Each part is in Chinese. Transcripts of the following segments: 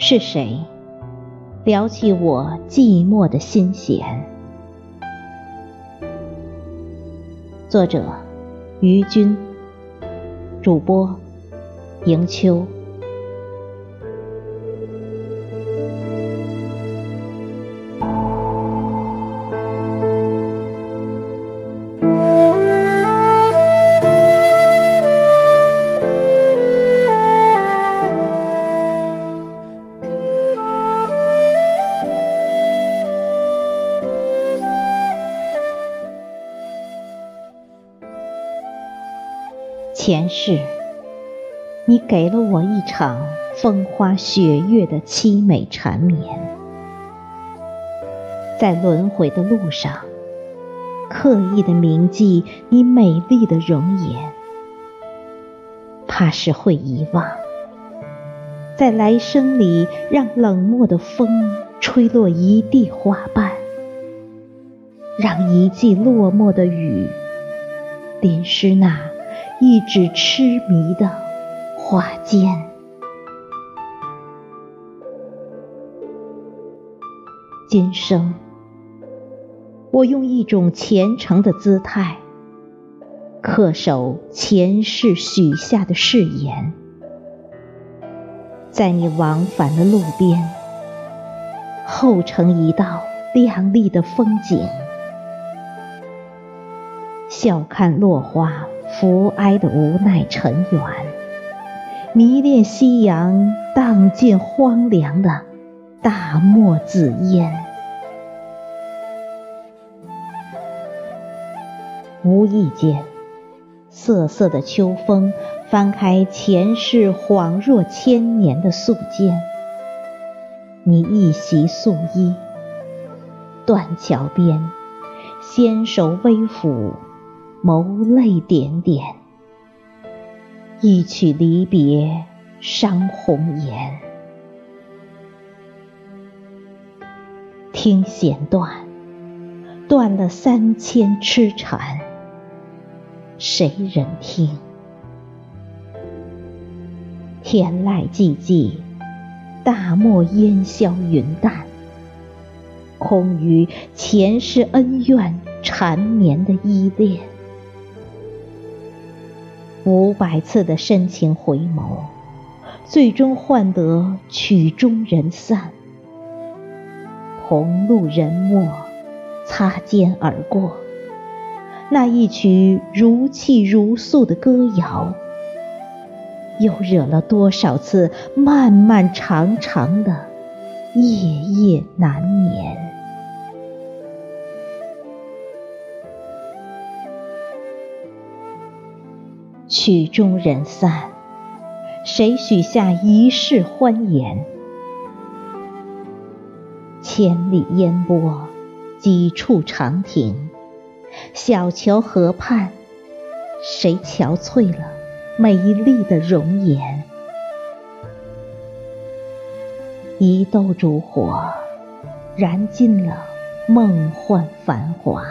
是谁撩起我寂寞的心弦？作者：于君，主播：迎秋。前世，你给了我一场风花雪月的凄美缠绵，在轮回的路上，刻意的铭记你美丽的容颜，怕是会遗忘，在来生里让冷漠的风吹落一地花瓣，让一季落寞的雨淋湿那。一纸痴迷的花间，今生我用一种虔诚的姿态，恪守前世许下的誓言，在你往返的路边，候成一道亮丽的风景，笑看落花。浮哀的无奈尘缘，迷恋夕阳荡尽荒凉的大漠紫烟。无意间，瑟瑟的秋风翻开前世恍若千年的素笺，你一袭素衣，断桥边，纤手微抚。眸泪点点，一曲离别伤红颜。听弦断，断了三千痴缠，谁人听？天籁寂寂，大漠烟消云淡，空余前世恩怨缠绵的依恋。五百次的深情回眸，最终换得曲终人散。同路人陌，擦肩而过。那一曲如泣如诉的歌谣，又惹了多少次漫漫长长的夜夜难眠。曲终人散，谁许下一世欢颜？千里烟波，几处长亭，小桥河畔，谁憔悴了美丽的容颜？一斗烛火，燃尽了梦幻繁华。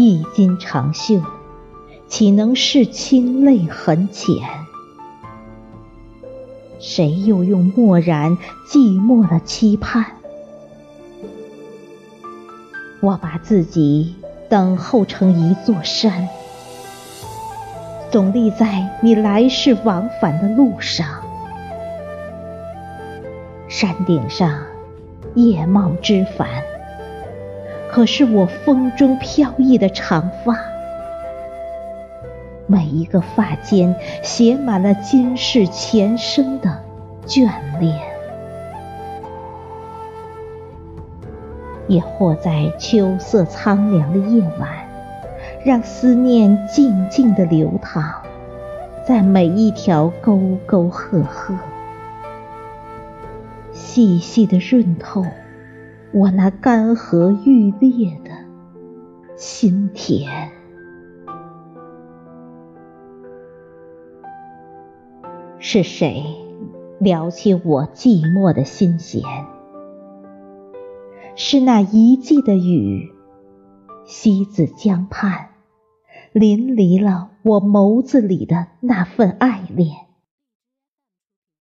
一襟长袖，岂能拭清泪痕浅？谁又用漠然寂寞的期盼？我把自己等候成一座山，总立在你来世往返的路上。山顶上，叶茂枝繁。可是我风中飘逸的长发，每一个发间写满了今世前生的眷恋。也或在秋色苍凉的夜晚，让思念静静的流淌，在每一条沟沟壑壑，细细的润透。我那干涸欲裂的心田，是谁撩起我寂寞的心弦？是那一季的雨，西子江畔，淋漓了我眸子里的那份爱恋。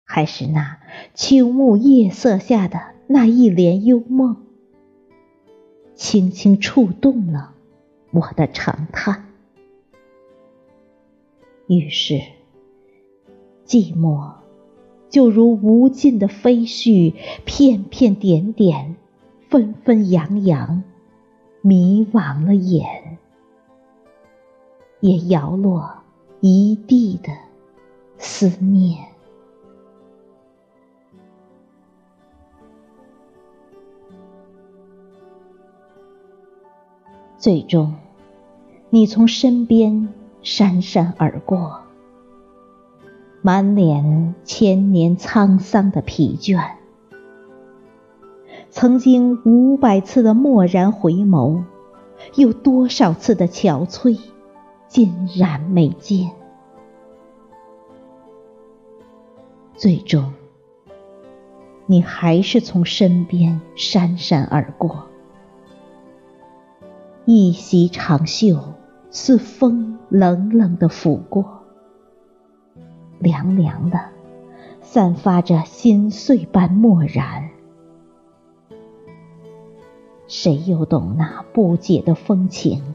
还是那秋暮夜色下的那一帘幽梦，轻轻触动了我的长叹。于是，寂寞就如无尽的飞絮，片片点点，纷纷扬扬，迷惘了眼，也摇落一地的思念。最终，你从身边。姗姗而过，满脸千年沧桑的疲倦。曾经五百次的蓦然回眸，有多少次的憔悴，尽然没见。最终，你还是从身边姗姗而过，一袭长袖。似风冷冷的拂过，凉凉的，散发着心碎般漠然。谁又懂那不解的风情，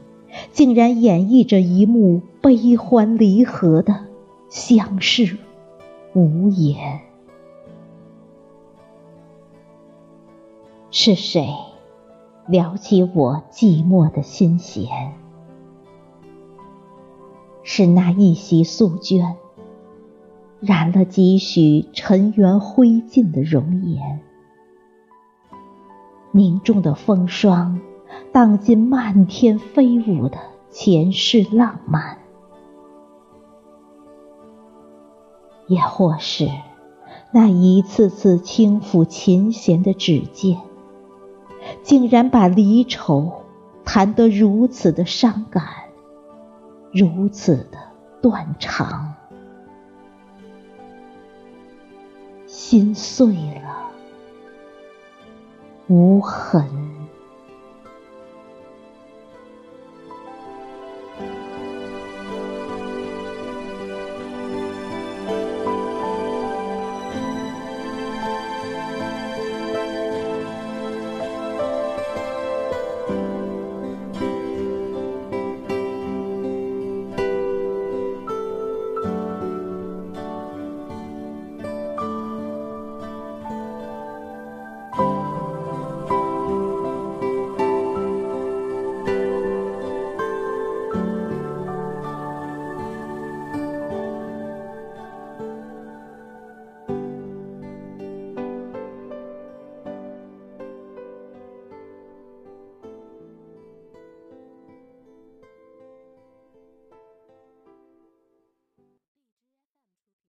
竟然演绎着一幕悲欢离合的相视无言？是谁撩起我寂寞的心弦？是那一袭素绢，染了几许尘缘灰烬的容颜，凝重的风霜，荡尽漫天飞舞的前世浪漫；也或是那一次次轻抚琴弦的指尖，竟然把离愁弹得如此的伤感。如此的断肠，心碎了，无痕。